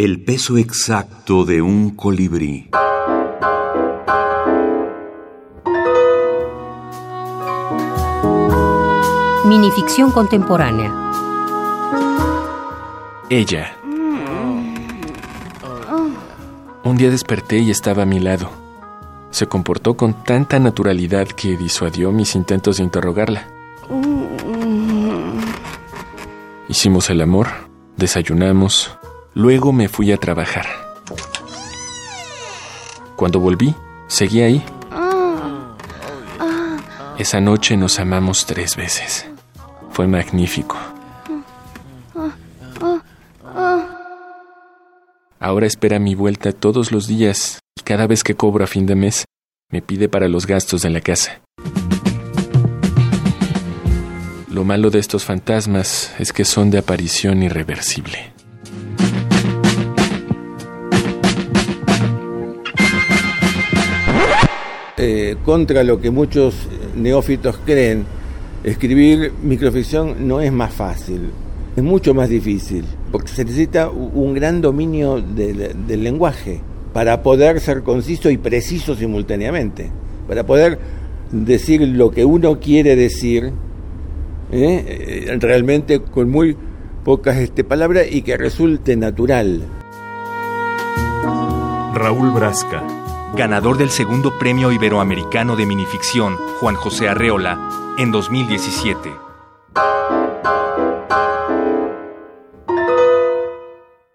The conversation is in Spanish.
El peso exacto de un colibrí. Minificción contemporánea. Ella. Un día desperté y estaba a mi lado. Se comportó con tanta naturalidad que disuadió mis intentos de interrogarla. Hicimos el amor, desayunamos, luego me fui a trabajar. Cuando volví, seguí ahí. Esa noche nos amamos tres veces. Fue magnífico. Ahora espera mi vuelta todos los días y cada vez que cobro a fin de mes me pide para los gastos de la casa. Lo malo de estos fantasmas es que son de aparición irreversible. Eh, contra lo que muchos neófitos creen, escribir microficción no es más fácil, es mucho más difícil, porque se necesita un gran dominio del, lenguaje para poder ser conciso y preciso simultáneamente, para poder decir lo que uno quiere decir ¿eh? Eh, realmente con muy pocas este, palabras y que resulte natural. Raúl Brasca, ganador del segundo premio iberoamericano de minificción Juan José Arreola en 2017.